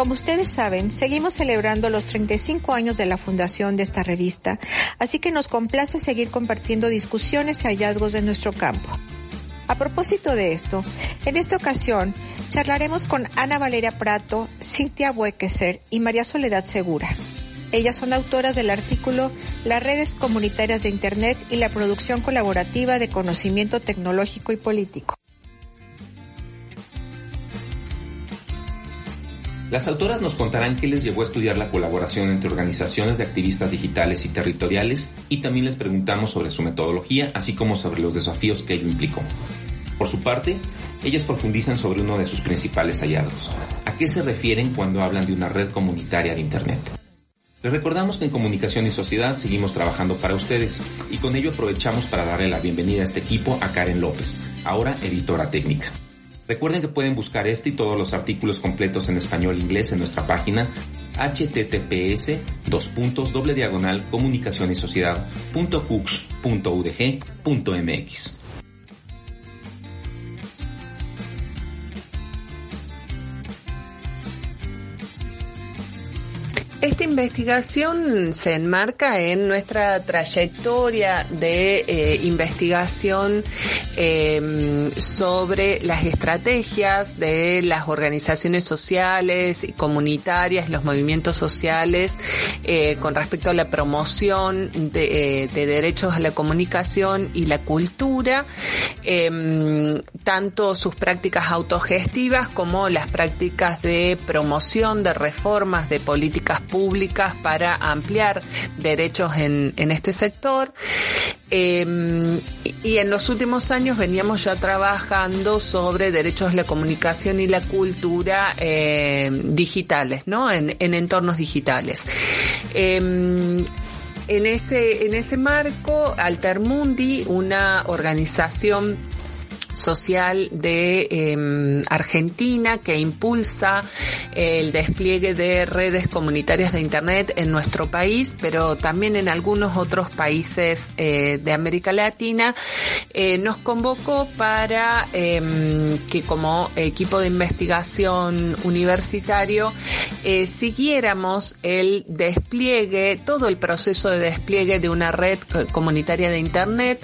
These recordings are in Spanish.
Como ustedes saben, seguimos celebrando los 35 años de la fundación de esta revista, así que nos complace seguir compartiendo discusiones y hallazgos de nuestro campo. A propósito de esto, en esta ocasión charlaremos con Ana Valeria Prato, Cintia Buekeser y María Soledad Segura. Ellas son autoras del artículo Las redes comunitarias de Internet y la producción colaborativa de conocimiento tecnológico y político. Las autoras nos contarán qué les llevó a estudiar la colaboración entre organizaciones de activistas digitales y territoriales y también les preguntamos sobre su metodología, así como sobre los desafíos que ello implicó. Por su parte, ellas profundizan sobre uno de sus principales hallazgos. ¿A qué se refieren cuando hablan de una red comunitaria de Internet? Les recordamos que en Comunicación y Sociedad seguimos trabajando para ustedes y con ello aprovechamos para darle la bienvenida a este equipo a Karen López, ahora editora técnica. Recuerden que pueden buscar este y todos los artículos completos en español e inglés en nuestra página https dos puntos doble diagonal comunicación y sociedad investigación se enmarca en nuestra trayectoria de eh, investigación em, sobre las estrategias de las organizaciones sociales y comunitarias, los movimientos sociales eh, con respecto a la promoción de, eh, de, derechos a la comunicación y la cultura, em, tanto sus prácticas autogestivas como las prácticas de promoción de reformas de políticas públicas para ampliar derechos en, este sector. Eh, y en los últimos años veníamos ya trabajando sobre derechos de la comunicación y la cultura eh, digitales, ¿no? En, en, entornos digitales. Eh, en ese, en ese marco, Altermundi, una organización social de eh, Argentina que impulsa el despliegue de redes comunitarias de Internet en nuestro país, pero también en algunos otros países eh, de América Latina, eh, nos convocó para em, que como equipo de investigación universitario eh, siguiéramos el despliegue, todo el proceso de despliegue de una red comunitaria de Internet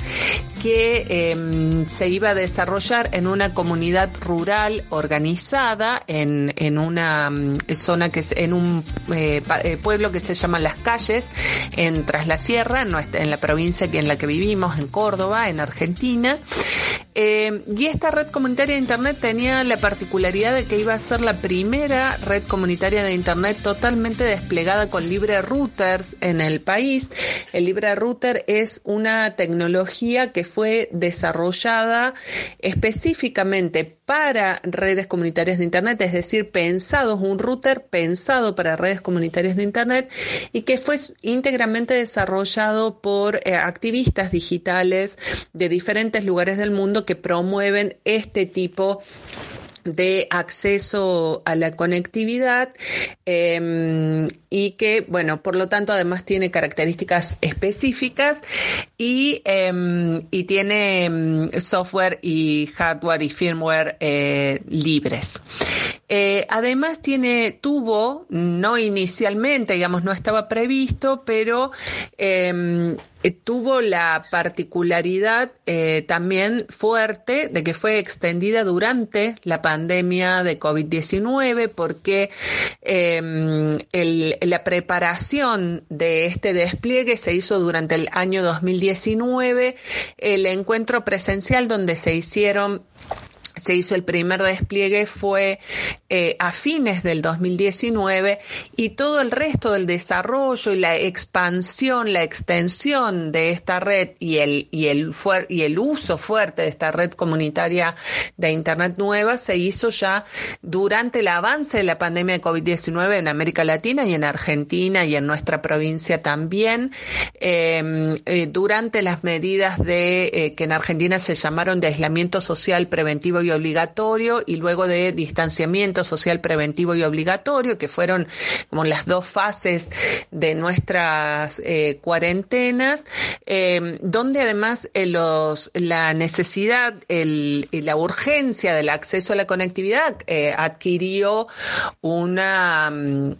que em, se iba a desarrollar en una comunidad rural organizada en, en una mm, zona que es en un eh, eh, pueblo que se llama Las Calles en Tras la Sierra, en la provincia en la que vivimos, en Córdoba, en Argentina. Eh, y esta red comunitaria de Internet tenía la particularidad de que iba a ser la primera red comunitaria de Internet totalmente desplegada con libre routers en el país. El libre router es una tecnología que fue desarrollada específicamente para redes comunitarias de Internet, es decir, pensados, un router pensado para redes comunitarias de Internet y que fue íntegramente desarrollado por eh, activistas digitales de diferentes lugares del mundo que promueven este tipo de acceso a la conectividad eh, y que, bueno, por lo tanto, además tiene características específicas y, eh, y tiene em, software y hardware y firmware eh, libres. Eh, además tiene, tuvo, no inicialmente, digamos, no estaba previsto, pero em, eh, tuvo la particularidad eh, también fuerte de que fue extendida durante la pandemia de COVID-19 porque em, la preparación de este despliegue se hizo durante el año 2019, el encuentro presencial donde se hicieron se hizo el primer despliegue fue eh, a fines del 2019 y todo el resto del desarrollo y la expansión, la extensión de esta red y el, y el, y el uso fuerte de esta red comunitaria de Internet nueva se hizo ya durante el avance de la pandemia de COVID-19 en América Latina y en Argentina y en nuestra provincia también, em, eh, durante las medidas de eh, que en Argentina se llamaron de aislamiento social preventivo y obligatorio y luego de distanciamiento social preventivo y obligatorio, que fueron como las dos fases de nuestras eh, cuarentenas, eh, donde además eh, la necesidad, el, la urgencia del acceso a la conectividad adquirió una, mm,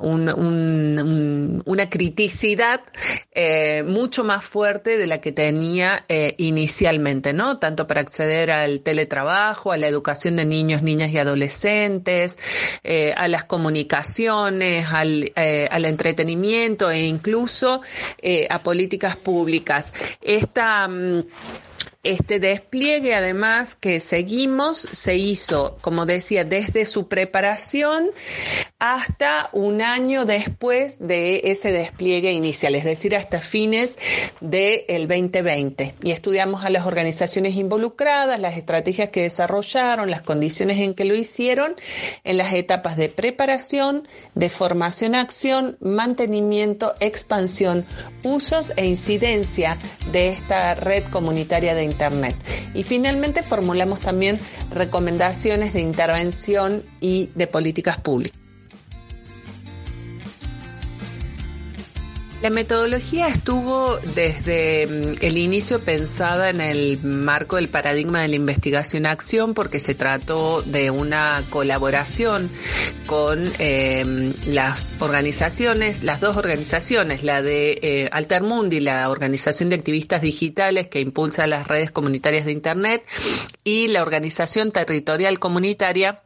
un, una criticidad mucho más fuerte de la que tenía inicialmente, ¿no? Tanto para acceder al teletrabajo, a la educación de niños, niñas y adolescentes, eh, a las comunicaciones, al, eh, al, entretenimiento e incluso eh, a políticas públicas. Esta mm, este despliegue, además, que seguimos, se hizo, como decía, desde su preparación hasta un año después de ese despliegue inicial, es decir, hasta fines del 2020. Y estudiamos a las organizaciones involucradas, las estrategias que desarrollaron, las condiciones en que lo hicieron, en las etapas de preparación, de formación, acción, mantenimiento, expansión, usos e incidencia de esta red comunitaria de Internet. Y finalmente formulamos también recomendaciones de intervención y de políticas públicas. La metodología estuvo desde mm, el inicio pensada en el marco del paradigma de la investigación-acción porque se trató de una colaboración con eh, las organizaciones, las dos organizaciones, la de eh, Altermundi, la organización de activistas digitales que impulsa las redes comunitarias de Internet, y la organización territorial comunitaria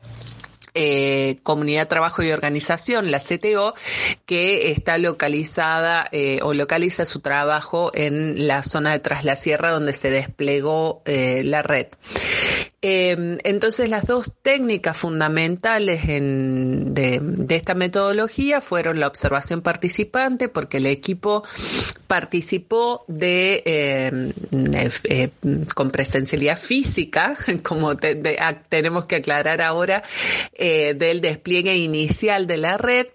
eh, Comunidad Trabajo y Organización, la CTO, que está localizada eh, o localiza su trabajo en la zona de Tras la Sierra donde se desplegó eh, la red. Em, entonces las dos técnicas fundamentales de, esta metodología fueron la observación participante, porque el equipo participó de em, eh, con presencialidad física, como tenemos que aclarar ahora, eh, del despliegue inicial de la red.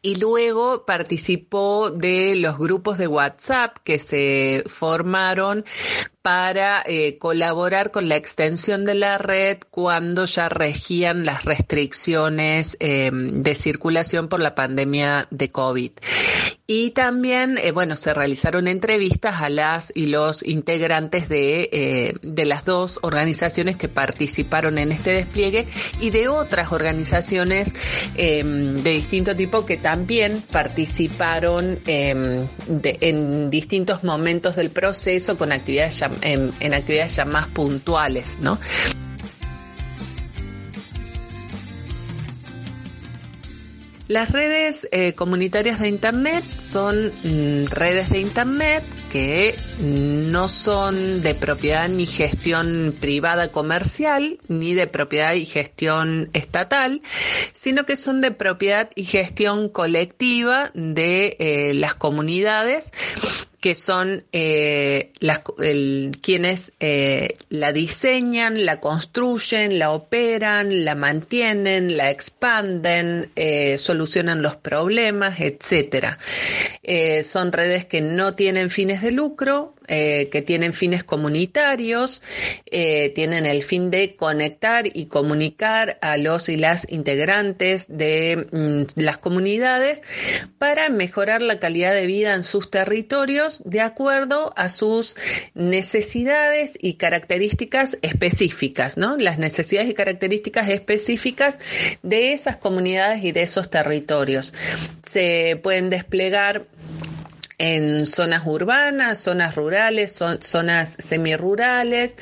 Y luego participó de los grupos de WhatsApp que se formaron para eh, colaborar con la extensión de la red cuando ya regían las restricciones eh, de circulación por la pandemia de COVID. Y también, eh, bueno, se realizaron entrevistas a las y los integrantes de, de las dos organizaciones que participaron en este despliegue y de otras organizaciones de distinto tipo que también participaron en distintos momentos del proceso con actividades en, actividades ya más puntuales, ¿no? Las redes eh, comunitarias de Internet son mm, redes de Internet que no son de propiedad ni gestión privada comercial, ni de propiedad y gestión estatal, sino que son de propiedad y gestión colectiva de eh, las comunidades que son eh, las, quienes eh, la diseñan, la construyen, la operan, la mantienen, la expanden, eh, solucionan los problemas, etcétera. son redes que no tienen fines de lucro, eh, que tienen fines comunitarios, eh, tienen el fin de conectar y comunicar a los y las integrantes de mm, las comunidades para mejorar la calidad de vida en sus territorios de acuerdo a sus necesidades y características específicas, ¿no? Las necesidades y características específicas de esas comunidades y de esos territorios. Se pueden desplegar en zonas urbanas, zonas rurales, zonas semirurales.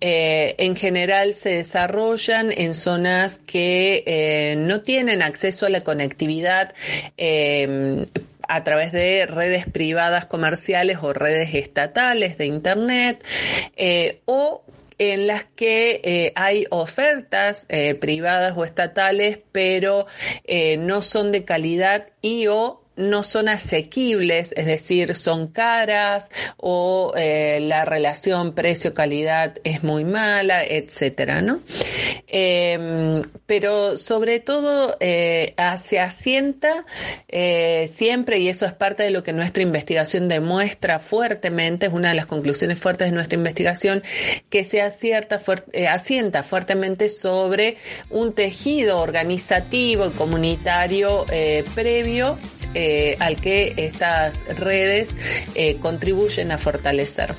Eh, en general se desarrollan en zonas que eh, no tienen acceso a la conectividad. Eh, a través de redes privadas comerciales o redes estatales de Internet o en las que eh, hay ofertas eh, privadas o estatales, pero eh, no son de calidad y o no son asequibles, es decir, son caras o eh, la relación precio-calidad es muy mala, etcétera, ¿no? Em, pero sobre todo eh, se asienta eh, siempre, y eso es parte de lo que nuestra investigación demuestra fuertemente, es una de las conclusiones fuertes de nuestra investigación, que se asienta fuertemente sobre un tejido organizativo y comunitario previo al que estas redes eh, contribuyen a fortalecer.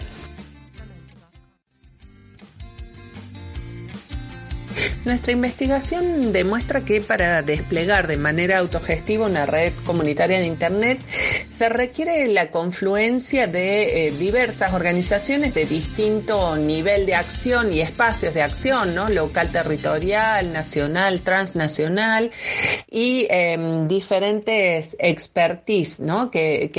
Nuestra investigación demuestra que para desplegar de manera autogestiva una red comunitaria de Internet se requiere la confluencia de eh, diversas organizaciones de distinto nivel de acción y espacios de acción, ¿no? Local, territorial, nacional, transnacional y em, diferentes expertise, ¿no? Que,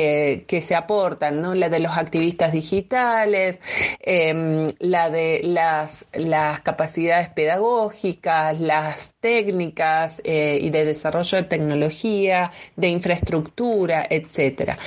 que, se aportan, ¿no? La de los activistas digitales, em, la de las, las capacidades pedagógicas, las técnicas eh, y de desarrollo de tecnología, de infraestructura, etcétera.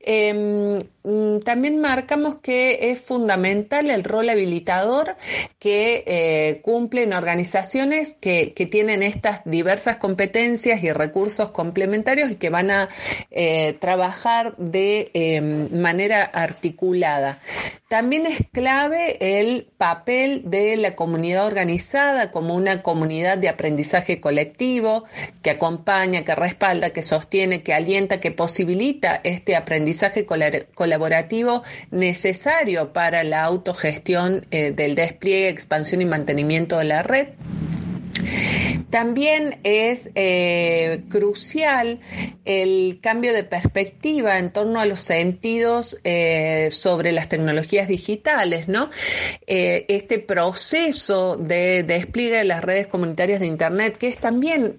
Em, mm, también marcamos que es fundamental el rol habilitador que eh, cumplen organizaciones que, tienen estas diversas competencias y recursos complementarios y que van a eh, trabajar de em, manera articulada. También es clave el papel de la comunidad organizada como una comunidad de aprendizaje colectivo que acompaña, que respalda, que sostiene, que alienta, que posibilita este aprendizaje colaborativo necesario para la autogestión eh, del despliegue, expansión y mantenimiento de la red. También es eh, crucial el cambio de perspectiva en torno a los sentidos eh, sobre las tecnologías digitales, ¿no? Eh, este proceso de despliegue de las redes comunitarias de Internet, que es también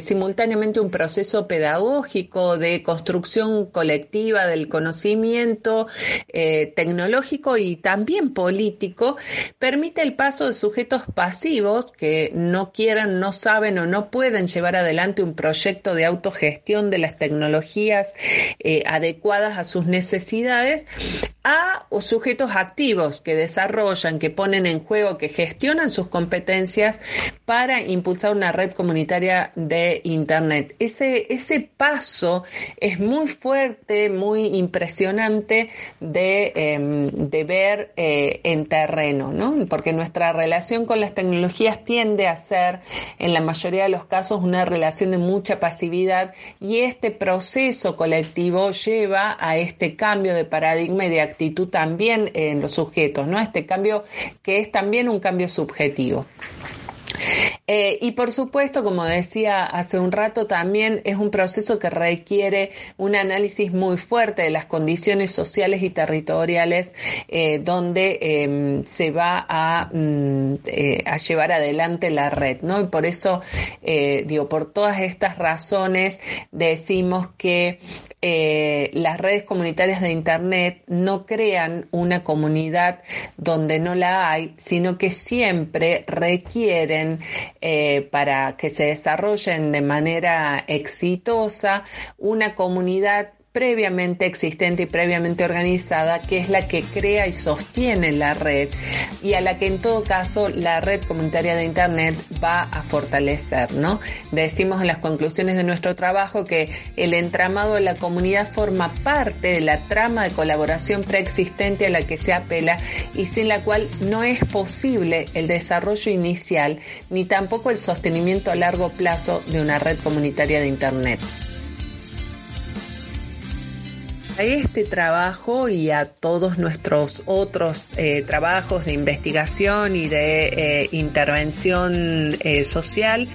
simultáneamente un proceso pedagógico de construcción colectiva del conocimiento tecnológico y también político, permite el paso de sujetos pasivos que no quieran, no saben o no pueden llevar adelante un proyecto de autogestión de las tecnologías eh, adecuadas a sus necesidades a sujetos activos que desarrollan, que ponen en juego, que gestionan sus competencias para impulsar una red comunitaria de Internet. Ese, ese paso es muy fuerte, muy impresionante de, em, ver eh, en terreno, ¿no? porque nuestra relación con las tecnologías tiende a ser, en la mayoría de los casos, una relación de mucha pasividad y este proceso colectivo lleva a este cambio de paradigma y de actitud también en los sujetos, ¿no? Este cambio que es también un cambio subjetivo. Eh, y por supuesto, como decía hace un rato, también es un proceso que requiere un análisis muy fuerte de las condiciones sociales y territoriales eh, donde em, se va a, mm, eh, a, llevar adelante la red, ¿no? Y por eso, digo, por todas estas razones decimos que eh, las redes comunitarias de Internet no crean una comunidad donde no la hay, sino que siempre requieren eh, para que se desarrollen de manera exitosa una comunidad previamente existente y previamente organizada, que es la que crea y sostiene la red y a la que en todo caso la red comunitaria de Internet va a fortalecer, ¿no? Decimos en las conclusiones de nuestro trabajo que el entramado de la comunidad forma parte de la trama de colaboración preexistente a la que se apela y sin la cual no es posible el desarrollo inicial ni tampoco el sostenimiento a largo plazo de una red comunitaria de Internet. A este trabajo y a todos nuestros otros eh, trabajos de investigación y de eh, intervención eh, social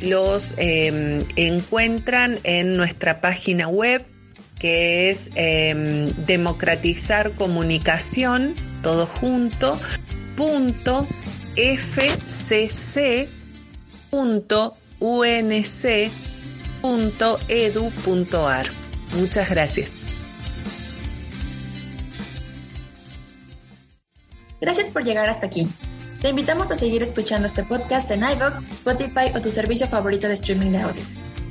los em, encuentran en nuestra página web que es em, democratizar comunicación todo junto punto fcc punto unc punto edu punto ar. Muchas gracias. Gracias por llegar hasta aquí. Te invitamos a seguir escuchando este podcast en iVoox, Spotify o tu servicio favorito de streaming de audio.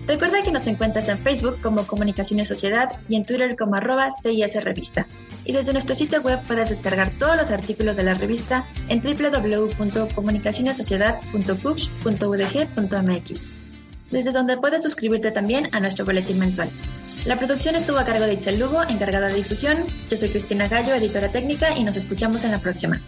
Recuerda que nos encuentras en Facebook como Comunicación y Sociedad y en Twitter como arroba CIS Revista. Y desde nuestro sitio web puedes descargar todos los artículos de la revista en www.comunicacionesociedad.pubs.udg.mx, desde donde puedes suscribirte también a nuestro boletín mensual. La producción estuvo a cargo de Itzel Lugo, encargada de difusión. Yo soy Cristina Gallo, editora técnica, y nos escuchamos en la próxima.